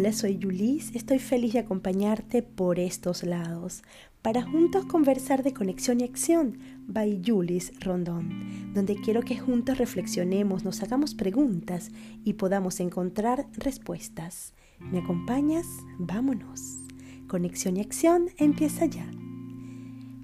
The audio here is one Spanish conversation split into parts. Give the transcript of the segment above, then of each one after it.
Hola, soy Yulis. Estoy feliz de acompañarte por estos lados para juntos conversar de conexión y acción by Yulis Rondón, donde quiero que juntos reflexionemos, nos hagamos preguntas y podamos encontrar respuestas. ¿Me acompañas? Vámonos. Conexión y acción empieza ya.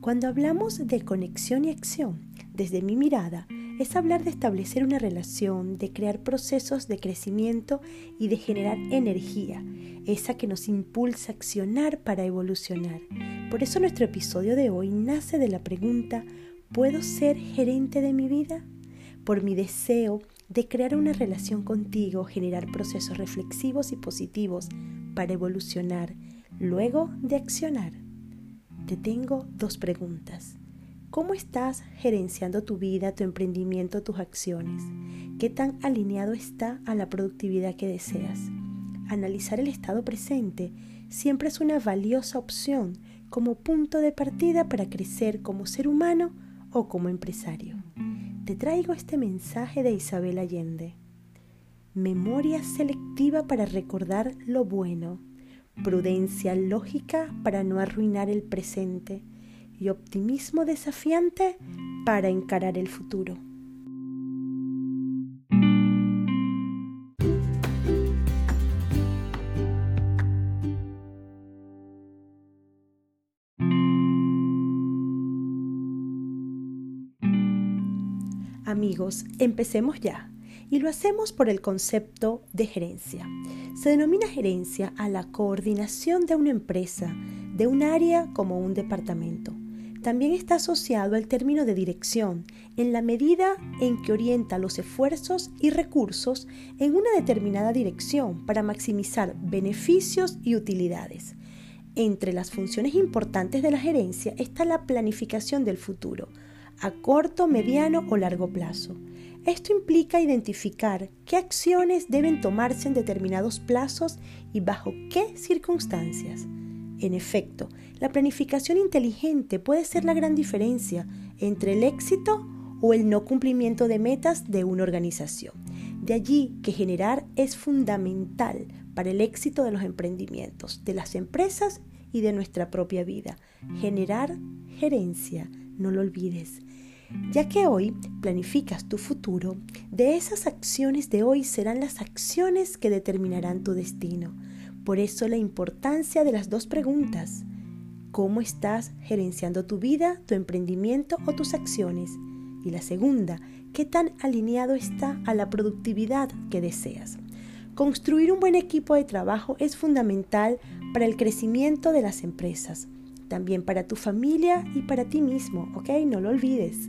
Cuando hablamos de conexión y acción, desde mi mirada, es hablar de establecer una relación, de crear procesos de crecimiento y de generar energía, esa que nos impulsa a accionar para evolucionar. Por eso nuestro episodio de hoy nace de la pregunta, ¿puedo ser gerente de mi vida? Por mi deseo de crear una relación contigo, generar procesos reflexivos y positivos para evolucionar, luego de accionar. Te tengo dos preguntas. ¿Cómo estás gerenciando tu vida, tu emprendimiento, tus acciones? ¿Qué tan alineado está a la productividad que deseas? Analizar el estado presente siempre es una valiosa opción como punto de partida para crecer como ser humano o como empresario. Te traigo este mensaje de Isabel Allende. Memoria selectiva para recordar lo bueno, prudencia lógica para no arruinar el presente, optimismo desafiante para encarar el futuro. Amigos, empecemos ya. Y lo hacemos por el concepto de gerencia. Se denomina gerencia a la coordinación de una empresa, de un área como un departamento también está asociado al término de dirección, en la medida en que orienta los esfuerzos y recursos en una determinada dirección para maximizar beneficios y utilidades. Entre las funciones importantes de la gerencia está la planificación del futuro, a corto, mediano o largo plazo. Esto implica identificar qué acciones deben tomarse en determinados plazos y bajo qué circunstancias. En efecto, la planificación inteligente puede ser la gran diferencia entre el éxito o el no cumplimiento de metas de una organización. De allí que generar es fundamental para el éxito de los emprendimientos, de las empresas y de nuestra propia vida. Generar gerencia, no lo olvides. Ya que hoy planificas tu futuro, de esas acciones de hoy serán las acciones que determinarán tu destino. Por eso la importancia de las dos preguntas. ¿Cómo estás gerenciando tu vida, tu emprendimiento o tus acciones? Y la segunda, ¿qué tan alineado está a la productividad que deseas? Construir un buen equipo de trabajo es fundamental para el crecimiento de las empresas, también para tu familia y para ti mismo, ¿ok? No lo olvides.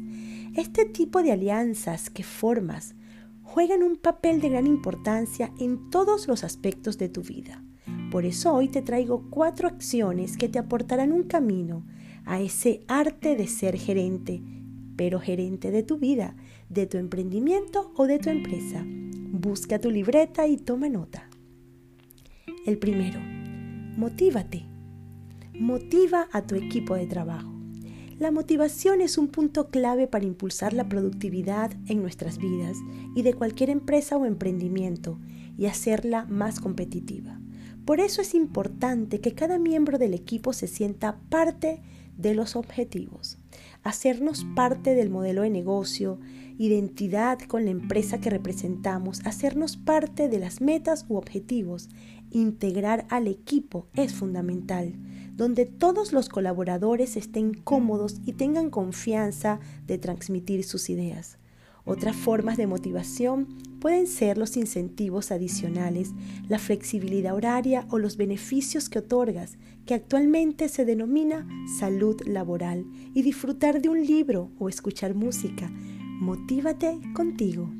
Este tipo de alianzas que formas juegan un papel de gran importancia en todos los aspectos de tu vida. Por eso hoy te traigo cuatro acciones que te aportarán un camino a ese arte de ser gerente, pero gerente de tu vida, de tu emprendimiento o de tu empresa. Busca tu libreta y toma nota. El primero, motívate. Motiva a tu equipo de trabajo. La motivación es un punto clave para impulsar la productividad en nuestras vidas y de cualquier empresa o emprendimiento y hacerla más competitiva. Por eso es importante que cada miembro del equipo se sienta parte de los objetivos, hacernos parte del modelo de negocio, identidad con la empresa que representamos, hacernos parte de las metas u objetivos, integrar al equipo es fundamental, donde todos los colaboradores estén cómodos y tengan confianza de transmitir sus ideas. Otras formas de motivación pueden ser los incentivos adicionales, la flexibilidad horaria o los beneficios que otorgas, que actualmente se denomina salud laboral, y disfrutar de un libro o escuchar música. Motívate contigo.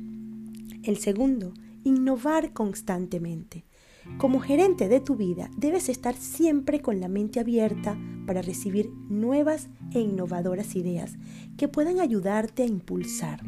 El segundo, innovar constantemente. Como gerente de tu vida, debes estar siempre con la mente abierta para recibir nuevas e innovadoras ideas que puedan ayudarte a impulsar,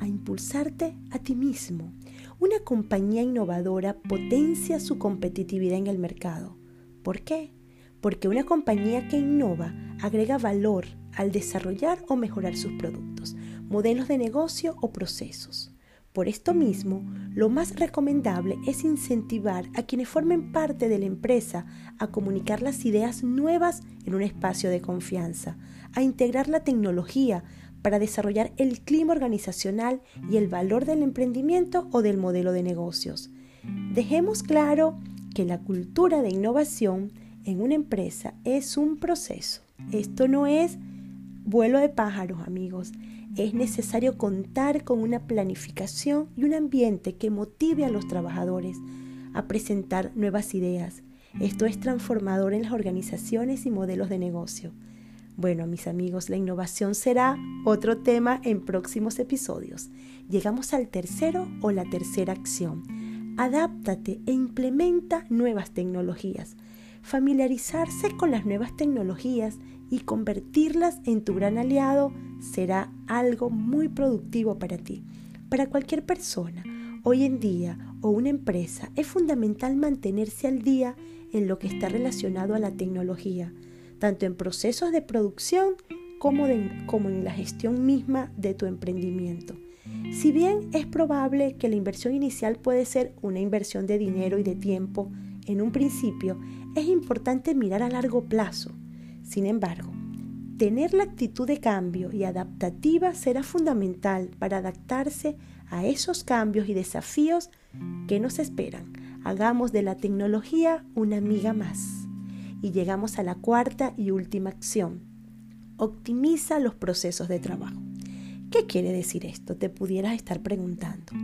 a impulsarte a ti mismo. Una compañía innovadora potencia su competitividad en el mercado. ¿Por qué? Porque una compañía que innova agrega valor al desarrollar o mejorar sus productos, modelos de negocio o procesos. Por esto mismo, lo más recomendable es incentivar a quienes formen parte de la empresa a comunicar las ideas nuevas en un espacio de confianza, a integrar la tecnología para desarrollar el clima organizacional y el valor del emprendimiento o del modelo de negocios. Dejemos claro que la cultura de innovación en una empresa es un proceso. Esto no es vuelo de pájaros, amigos es necesario contar con una planificación y un ambiente que motive a los trabajadores a presentar nuevas ideas. Esto es transformador en las organizaciones y modelos de negocio. Bueno, mis amigos, la innovación será otro tema en próximos episodios. Llegamos al tercero o la tercera acción. Adáptate e implementa nuevas tecnologías. Familiarizarse con las nuevas tecnologías y convertirlas en tu gran aliado será algo muy productivo para ti. Para cualquier persona, hoy en día o una empresa, es fundamental mantenerse al día en lo que está relacionado a la tecnología, tanto en procesos de producción como, en la gestión misma de tu emprendimiento. Si bien es probable que la inversión inicial puede ser una inversión de dinero y de tiempo en un principio, es importante mirar a largo plazo sin embargo, tener la actitud de cambio y adaptativa será fundamental para adaptarse a esos cambios y desafíos que nos esperan. Hagamos de la tecnología una amiga más. Y llegamos a la cuarta y última acción. Optimiza los procesos de trabajo. ¿Qué quiere decir esto? Te pudieras estar preguntando.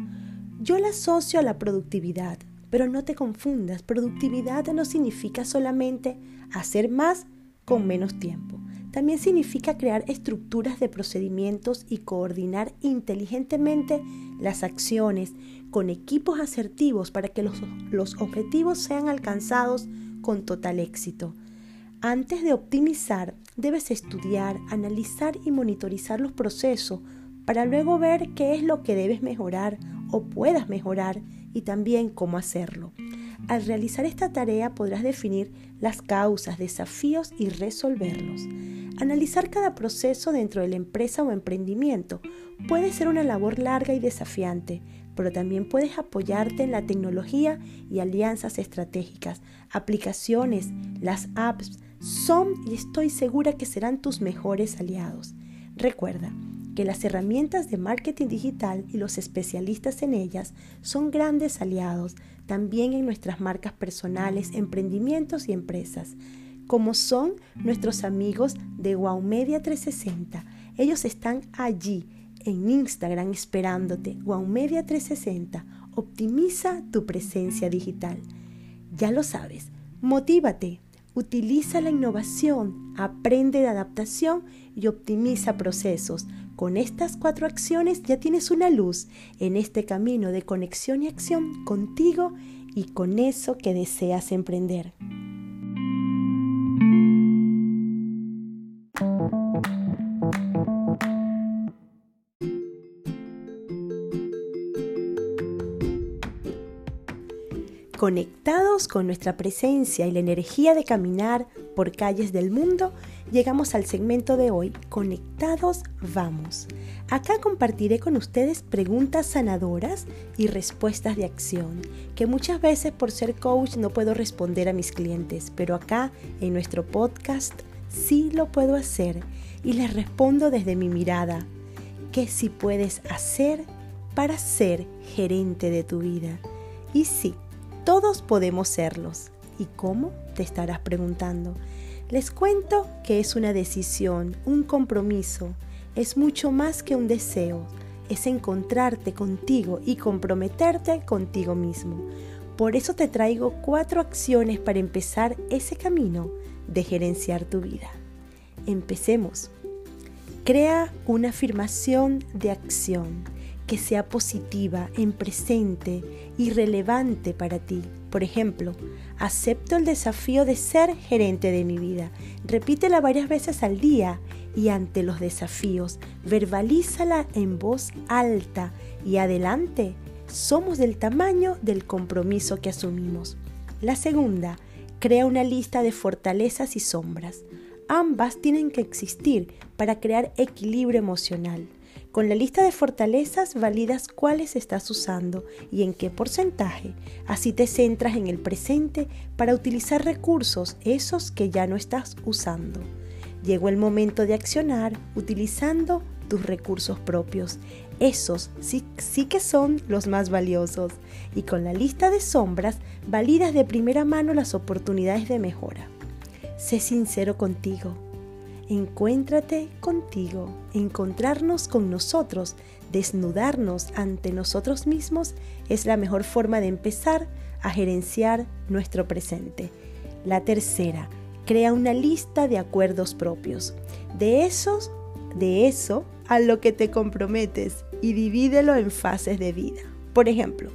Yo la asocio a la productividad, pero no te confundas. Productividad no significa solamente hacer más con menos tiempo. También significa crear estructuras de procedimientos y coordinar inteligentemente las acciones con equipos asertivos para que los, los, objetivos sean alcanzados con total éxito. Antes de optimizar, debes estudiar, analizar y monitorizar los procesos para luego ver qué es lo que debes mejorar o puedas mejorar y también cómo hacerlo. Al realizar esta tarea podrás definir las causas, desafíos y resolverlos. Analizar cada proceso dentro de la empresa o emprendimiento puede ser una labor larga y desafiante, pero también puedes apoyarte en la tecnología y alianzas estratégicas. Aplicaciones, las apps son y estoy segura que serán tus mejores aliados. Recuerda, que las herramientas de marketing digital y los especialistas en ellas son grandes aliados también en nuestras marcas personales, emprendimientos y empresas, como son nuestros amigos de Wow Media 360. Ellos están allí en Instagram esperándote. Wow Media 360. Optimiza tu presencia digital. Ya lo sabes, motívate, utiliza la innovación, aprende de adaptación y optimiza procesos. Con estas cuatro acciones ya tienes una luz en este camino de conexión y acción contigo y con eso que deseas emprender. Conectados con nuestra presencia y la energía de caminar por calles del mundo, llegamos al segmento de hoy, Conectados Vamos. Acá compartiré con ustedes preguntas sanadoras y respuestas de acción, que muchas veces por ser coach no puedo responder a mis clientes, pero acá en nuestro podcast sí lo puedo hacer y les respondo desde mi mirada. ¿Qué si puedes hacer para ser gerente de tu vida? Y sí, todos podemos serlos. ¿Y cómo? Te estarás preguntando. Les cuento que es una decisión, un compromiso. Es mucho más que un deseo. Es encontrarte contigo y comprometerte contigo mismo. Por eso te traigo cuatro acciones para empezar ese camino de gerenciar tu vida. Empecemos. Crea una afirmación de acción que sea positiva, en presente y relevante para ti. Por ejemplo, acepto el desafío de ser gerente de mi vida. Repítela varias veces al día y ante los desafíos, verbalízala en voz alta y adelante. Somos del tamaño del compromiso que asumimos. La segunda, crea una lista de fortalezas y sombras. Ambas tienen que existir para crear equilibrio emocional. Con la lista de fortalezas validas cuáles estás usando y en qué porcentaje. Así te centras en el presente para utilizar recursos, esos que ya no estás usando. Llegó el momento de accionar utilizando tus recursos propios. Esos sí, sí que son los más valiosos. Y con la lista de sombras, validas de primera mano las oportunidades de mejora. Sé sincero contigo. Encuéntrate contigo. Encontrarnos con nosotros, desnudarnos ante nosotros mismos es la mejor forma de empezar a gerenciar nuestro presente. La tercera, crea una lista de acuerdos propios. De esos, de eso a lo que te comprometes y divídelo en fases de vida. Por ejemplo,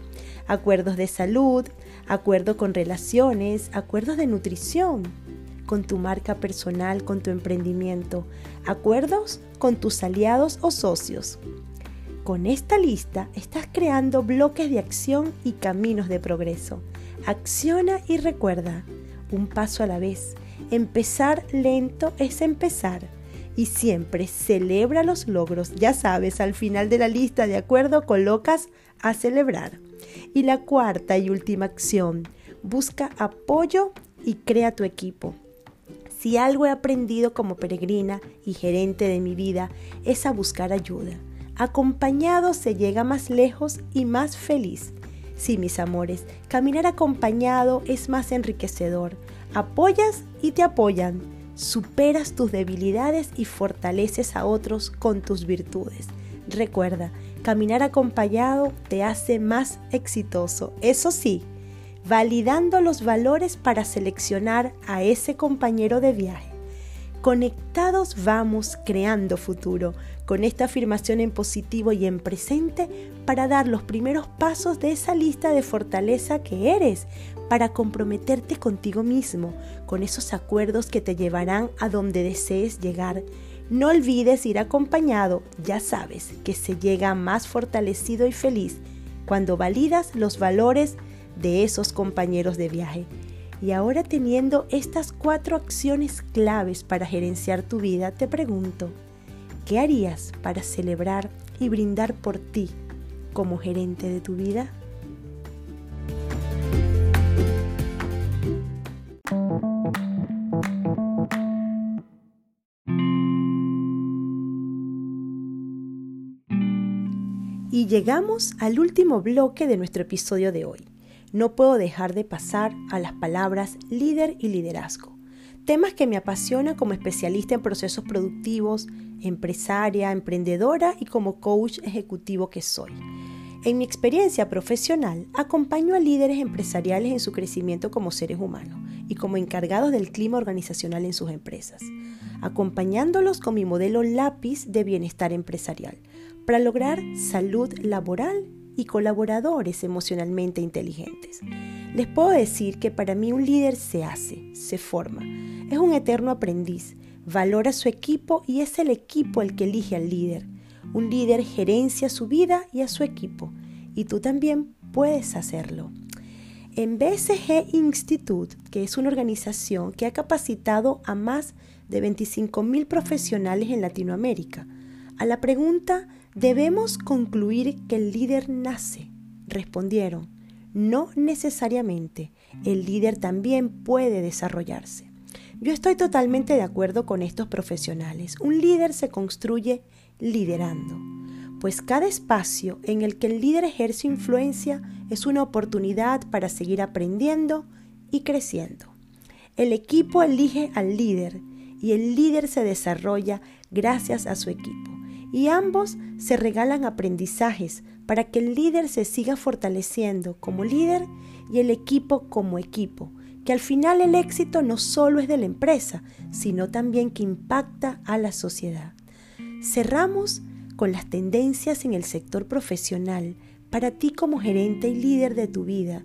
acuerdos de salud, acuerdo con relaciones, acuerdos de nutrición, con tu marca personal, con tu emprendimiento, acuerdos con tus aliados o socios. Con esta lista estás creando bloques de acción y caminos de progreso. Acciona y recuerda, un paso a la vez. Empezar lento es empezar. Y siempre celebra los logros. Ya sabes, al final de la lista de acuerdo colocas a celebrar. Y la cuarta y última acción, busca apoyo y crea tu equipo. Si algo he aprendido como peregrina y gerente de mi vida es a buscar ayuda. Acompañado se llega más lejos y más feliz. Sí, mis amores, caminar acompañado es más enriquecedor. Apoyas y te apoyan. Superas tus debilidades y fortaleces a otros con tus virtudes. Recuerda, caminar acompañado te hace más exitoso. Eso sí, validando los valores para seleccionar a ese compañero de viaje. Conectados vamos creando futuro, con esta afirmación en positivo y en presente para dar los primeros pasos de esa lista de fortaleza que eres, para comprometerte contigo mismo, con esos acuerdos que te llevarán a donde desees llegar. No olvides ir acompañado, ya sabes que se llega más fortalecido y feliz cuando validas los valores de esos compañeros de viaje. Y ahora teniendo estas cuatro acciones claves para gerenciar tu vida, te pregunto, ¿qué harías para celebrar y brindar por ti como gerente de tu vida? Y llegamos al último bloque de nuestro episodio de hoy no puedo dejar de pasar a las palabras líder y liderazgo, temas que me apasionan como especialista en procesos productivos, empresaria, emprendedora y como coach ejecutivo que soy. En mi experiencia profesional, acompaño a líderes empresariales en su crecimiento como seres humanos y como encargados del clima organizacional en sus empresas, acompañándolos con mi modelo lápiz de bienestar empresarial para lograr salud laboral y colaboradores emocionalmente inteligentes. Les puedo decir que para mí un líder se hace, se forma, es un eterno aprendiz, valora su equipo y es el equipo el que elige al líder. Un líder gerencia su vida y a su equipo y tú también puedes hacerlo. En BSG Institute, que es una organización que ha capacitado a más de 25.000 profesionales en Latinoamérica, a la pregunta Debemos concluir que el líder nace. Respondieron, no necesariamente. El líder también puede desarrollarse. Yo estoy totalmente de acuerdo con estos profesionales. Un líder se construye liderando, pues cada espacio en el que el líder ejerce influencia es una oportunidad para seguir aprendiendo y creciendo. El equipo elige al líder y el líder se desarrolla gracias a su equipo y ambos se regalan aprendizajes para que el líder se siga fortaleciendo como líder y el equipo como equipo, que al final el éxito no solo es de la empresa, sino también que impacta a la sociedad. Cerramos con las tendencias en el sector profesional para ti como gerente y líder de tu vida,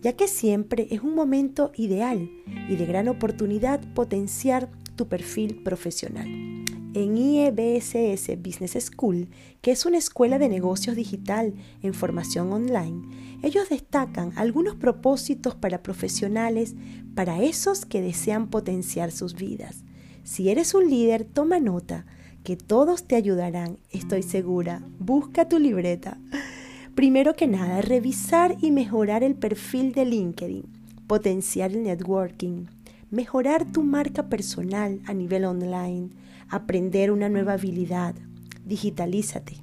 ya que siempre es un momento ideal y de gran oportunidad potenciar tu perfil profesional en IEBSS Business School, que es una escuela de negocios digital en formación online, ellos destacan algunos propósitos para profesionales, para esos que desean potenciar sus vidas. Si eres un líder, toma nota. que todos te ayudarán, estoy segura. Busca tu libreta. Primero que nada, revisar y mejorar el perfil de LinkedIn, potenciar el networking, mejorar tu marca personal a nivel online, aprender una nueva habilidad, digitalízate.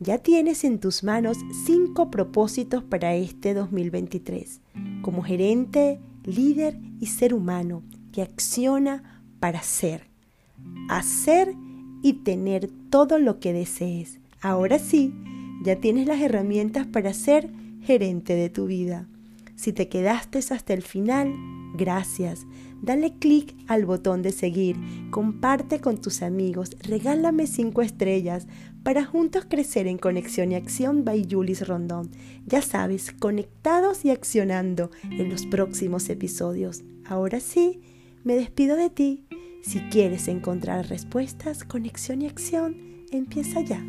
Ya tienes en tus manos cinco propósitos para este 2023, como gerente, líder y ser humano que acciona para ser, hacer y tener todo lo que desees. Ahora sí, ya tienes las herramientas para ser gerente de tu vida. Si te quedaste hasta el final, gracias. Dale clic al botón de seguir, comparte con tus amigos, regálame 5 estrellas para juntos crecer en Conexión y Acción by Julis Rondón. Ya sabes, conectados y accionando en los próximos episodios. Ahora sí, me despido de ti. Si quieres encontrar respuestas, conexión y acción, empieza ya.